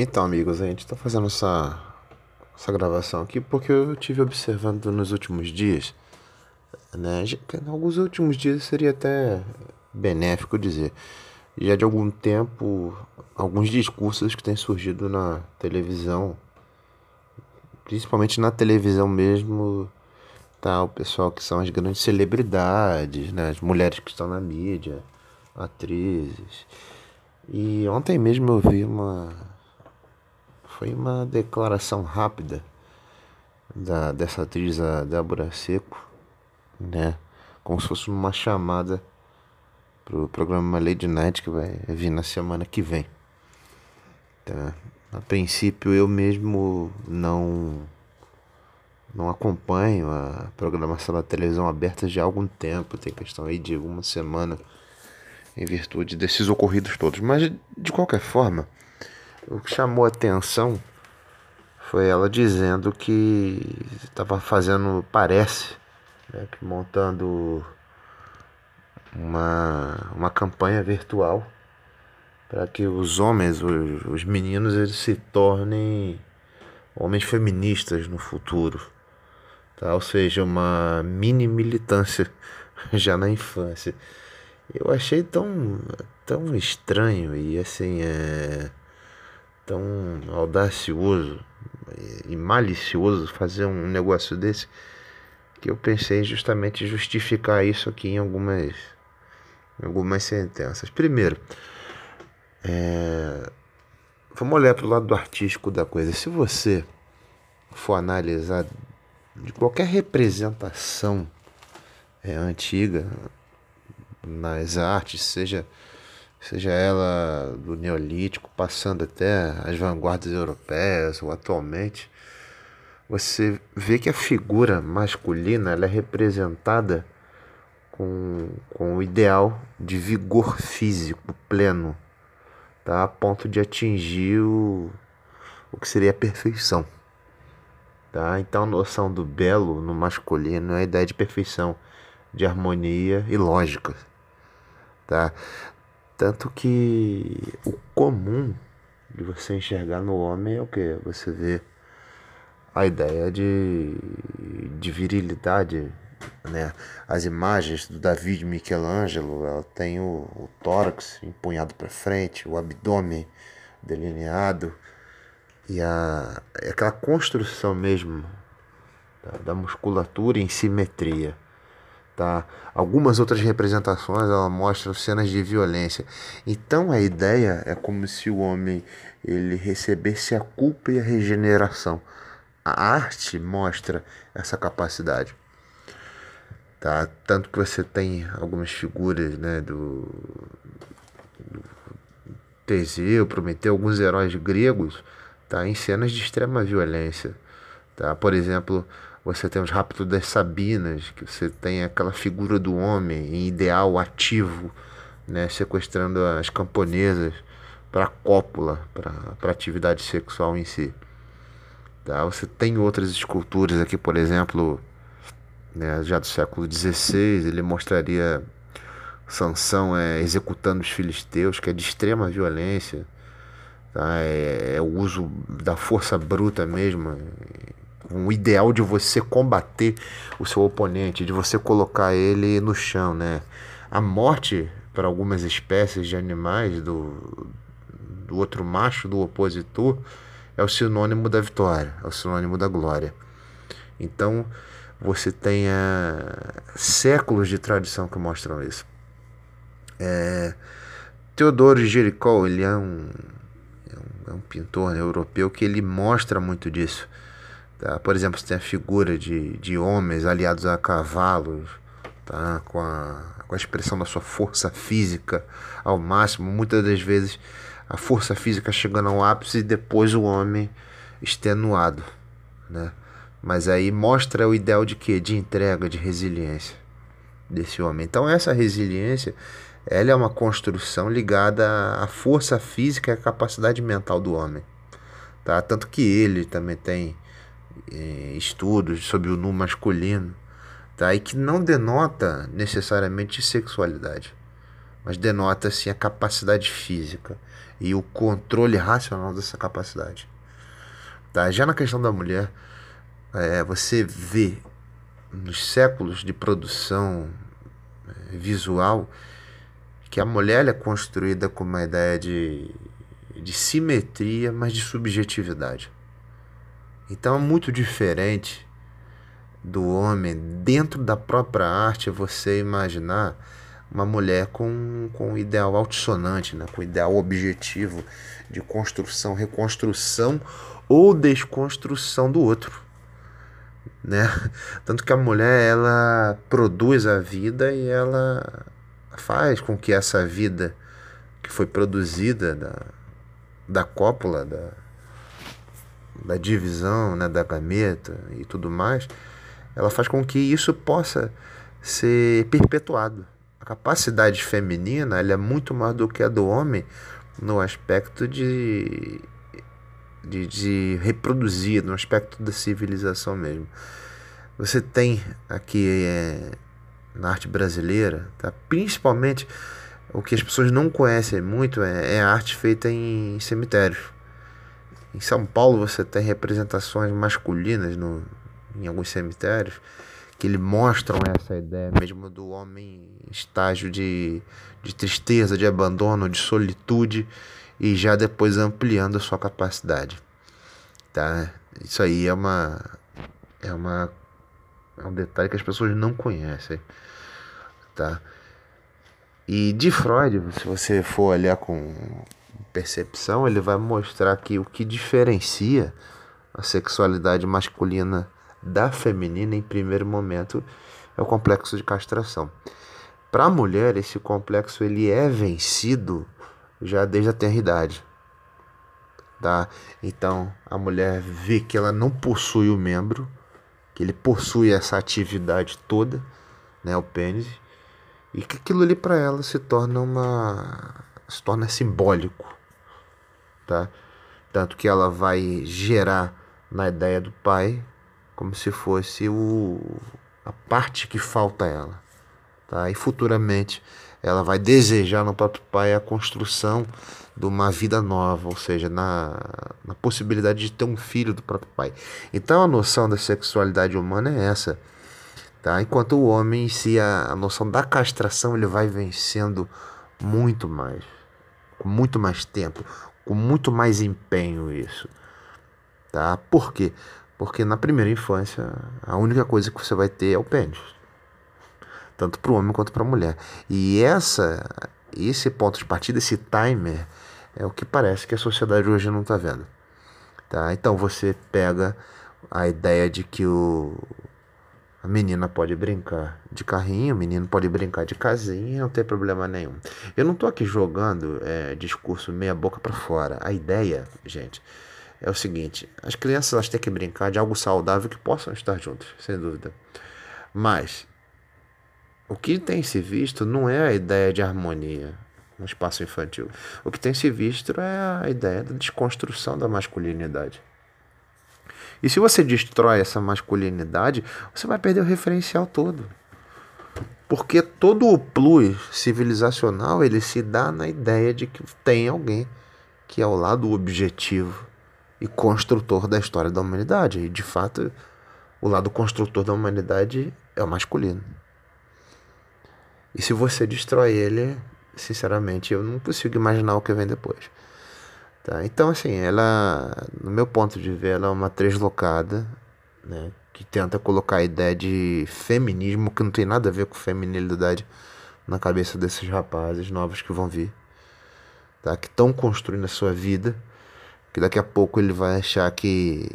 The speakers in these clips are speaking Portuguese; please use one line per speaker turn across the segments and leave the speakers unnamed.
Então, amigos, a gente está fazendo essa, essa gravação aqui porque eu tive observando nos últimos dias, né? Alguns últimos dias seria até benéfico dizer, já de algum tempo, alguns discursos que têm surgido na televisão, principalmente na televisão mesmo, tá? O pessoal que são as grandes celebridades, né? As mulheres que estão na mídia, atrizes. E ontem mesmo eu vi uma foi uma declaração rápida da, dessa atriz, a Débora Seco, né? Como se fosse uma chamada pro programa Lady Night que vai vir na semana que vem. Tá? A princípio eu mesmo não não acompanho a programação da televisão aberta já há algum tempo, tem questão aí de uma semana em virtude desses ocorridos todos. Mas de qualquer forma, o que chamou atenção foi ela dizendo que estava fazendo, parece, né, que montando uma, uma campanha virtual para que os homens, os, os meninos, eles se tornem homens feministas no futuro. Tá? Ou seja, uma mini militância já na infância. Eu achei tão, tão estranho e assim é tão audacioso e malicioso fazer um negócio desse que eu pensei justamente justificar isso aqui em algumas, algumas sentenças. Primeiro, é, vamos olhar para o lado do artístico da coisa. Se você for analisar de qualquer representação é, antiga nas artes, seja seja ela do Neolítico, passando até as vanguardas europeias ou atualmente, você vê que a figura masculina ela é representada com, com o ideal de vigor físico pleno, tá? a ponto de atingir o, o que seria a perfeição. Tá? Então a noção do belo no masculino é a ideia de perfeição, de harmonia e lógica. Tá? Tanto que o comum de você enxergar no homem é o que? Você vê a ideia de, de virilidade, né? As imagens do David Michelangelo, ela tem o, o tórax empunhado para frente, o abdômen delineado e a, aquela construção mesmo da, da musculatura em simetria. Tá? Algumas outras representações ela mostram cenas de violência. Então a ideia é como se o homem ele recebesse a culpa e a regeneração. A arte mostra essa capacidade. Tá? Tanto que você tem algumas figuras né, do, do Teseu, Prometeu, alguns heróis gregos tá, em cenas de extrema violência. Tá? Por exemplo, você tem os raptos das Sabinas, que você tem aquela figura do homem em ideal ativo, né, sequestrando as camponesas para cópula, para atividade sexual em si. Tá? Você tem outras esculturas aqui, por exemplo, né, já do século XVI, ele mostraria Sansão é, executando os filisteus, que é de extrema violência. Tá? É, é o uso da força bruta mesmo um ideal de você combater o seu oponente, de você colocar ele no chão, né? A morte para algumas espécies de animais do, do outro macho, do opositor, é o sinônimo da vitória, é o sinônimo da glória. Então, você tem é, séculos de tradição que mostram isso. É, Teodoro Jericó, ele é um, é um, é um pintor né, europeu que ele mostra muito disso. Tá? Por exemplo, você tem a figura de, de homens aliados a cavalos, tá? com, a, com a expressão da sua força física ao máximo. Muitas das vezes a força física chegando ao ápice e depois o homem extenuado. Né? Mas aí mostra o ideal de quê? De entrega, de resiliência desse homem. Então essa resiliência ela é uma construção ligada à força física e à capacidade mental do homem. Tá? Tanto que ele também tem é, estudos sobre o nu masculino, tá? e que não denota necessariamente sexualidade, mas denota sim a capacidade física e o controle racional dessa capacidade. Tá? Já na questão da mulher, é, você vê nos séculos de produção é, visual que a mulher é construída com uma ideia de, de simetria, mas de subjetividade. Então é muito diferente do homem dentro da própria arte você imaginar uma mulher com, com um ideal altissonante, né? com um ideal objetivo de construção, reconstrução ou desconstrução do outro. Né? Tanto que a mulher ela produz a vida e ela faz com que essa vida que foi produzida da, da cópula, da, da divisão, né, da gameta e tudo mais, ela faz com que isso possa ser perpetuado. A capacidade feminina ela é muito mais do que a do homem no aspecto de, de, de reproduzir, no aspecto da civilização mesmo. Você tem aqui é, na arte brasileira, tá? principalmente o que as pessoas não conhecem muito é, é a arte feita em cemitérios. Em São Paulo você tem representações masculinas no, em alguns cemitérios que ele mostram essa ideia mesmo do homem em estágio de, de tristeza, de abandono, de solitude e já depois ampliando a sua capacidade. Tá? Isso aí é uma é uma é um detalhe que as pessoas não conhecem, tá? E de Freud, se você for olhar com percepção, ele vai mostrar que o que diferencia a sexualidade masculina da feminina em primeiro momento é o complexo de castração. Para a mulher, esse complexo ele é vencido já desde a tenridade. Tá? Então, a mulher vê que ela não possui o membro, que ele possui essa atividade toda, né, o pênis, e que aquilo ali para ela se torna uma se torna simbólico, tá? Tanto que ela vai gerar na ideia do pai como se fosse o, a parte que falta a ela. Tá? E futuramente ela vai desejar no próprio pai a construção de uma vida nova, ou seja, na, na possibilidade de ter um filho do próprio pai. Então a noção da sexualidade humana é essa. Tá? Enquanto o homem em si, a, a noção da castração, ele vai vencendo muito mais, com muito mais tempo, com muito mais empenho isso. Tá? Por quê? Porque na primeira infância, a única coisa que você vai ter é o pênis. Tanto para o homem quanto para a mulher. E essa, esse ponto de partida, esse timer, é o que parece que a sociedade hoje não está vendo. Tá? Então você pega a ideia de que o, a menina pode brincar de carrinho, o menino pode brincar de casinha, não tem problema nenhum. Eu não estou aqui jogando é, discurso meia boca para fora. A ideia, gente, é o seguinte: as crianças elas têm que brincar de algo saudável que possam estar juntas, sem dúvida. Mas o que tem se visto não é a ideia de harmonia no espaço infantil. O que tem se visto é a ideia da desconstrução da masculinidade. E se você destrói essa masculinidade, você vai perder o referencial todo. Porque todo o plus civilizacional ele se dá na ideia de que tem alguém que é o lado objetivo e construtor da história da humanidade. E de fato, o lado construtor da humanidade é o masculino. E se você destrói ele, sinceramente, eu não consigo imaginar o que vem depois. Tá? Então, assim, ela, no meu ponto de ver, ela é uma translocada, né? Que tenta colocar a ideia de feminismo, que não tem nada a ver com feminilidade, na cabeça desses rapazes novos que vão vir, tá? Que estão construindo a sua vida que daqui a pouco ele vai achar que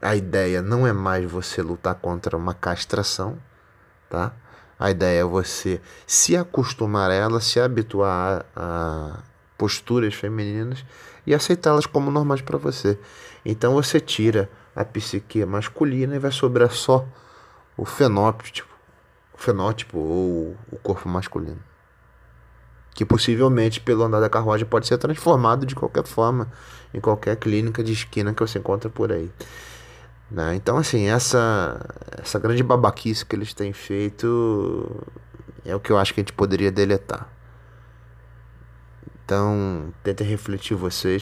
a ideia não é mais você lutar contra uma castração, tá? A ideia é você se acostumar a ela, se habituar a, posturas femininas e aceitá-las como normais para você. Então você tira a psique masculina e vai sobrar só o fenótipo, o fenótipo ou o corpo masculino que possivelmente pelo andar da carruagem pode ser transformado de qualquer forma em qualquer clínica de esquina que você encontra por aí. Né? Então, assim, essa, essa grande babaquice que eles têm feito é o que eu acho que a gente poderia deletar. Então, tentem refletir vocês.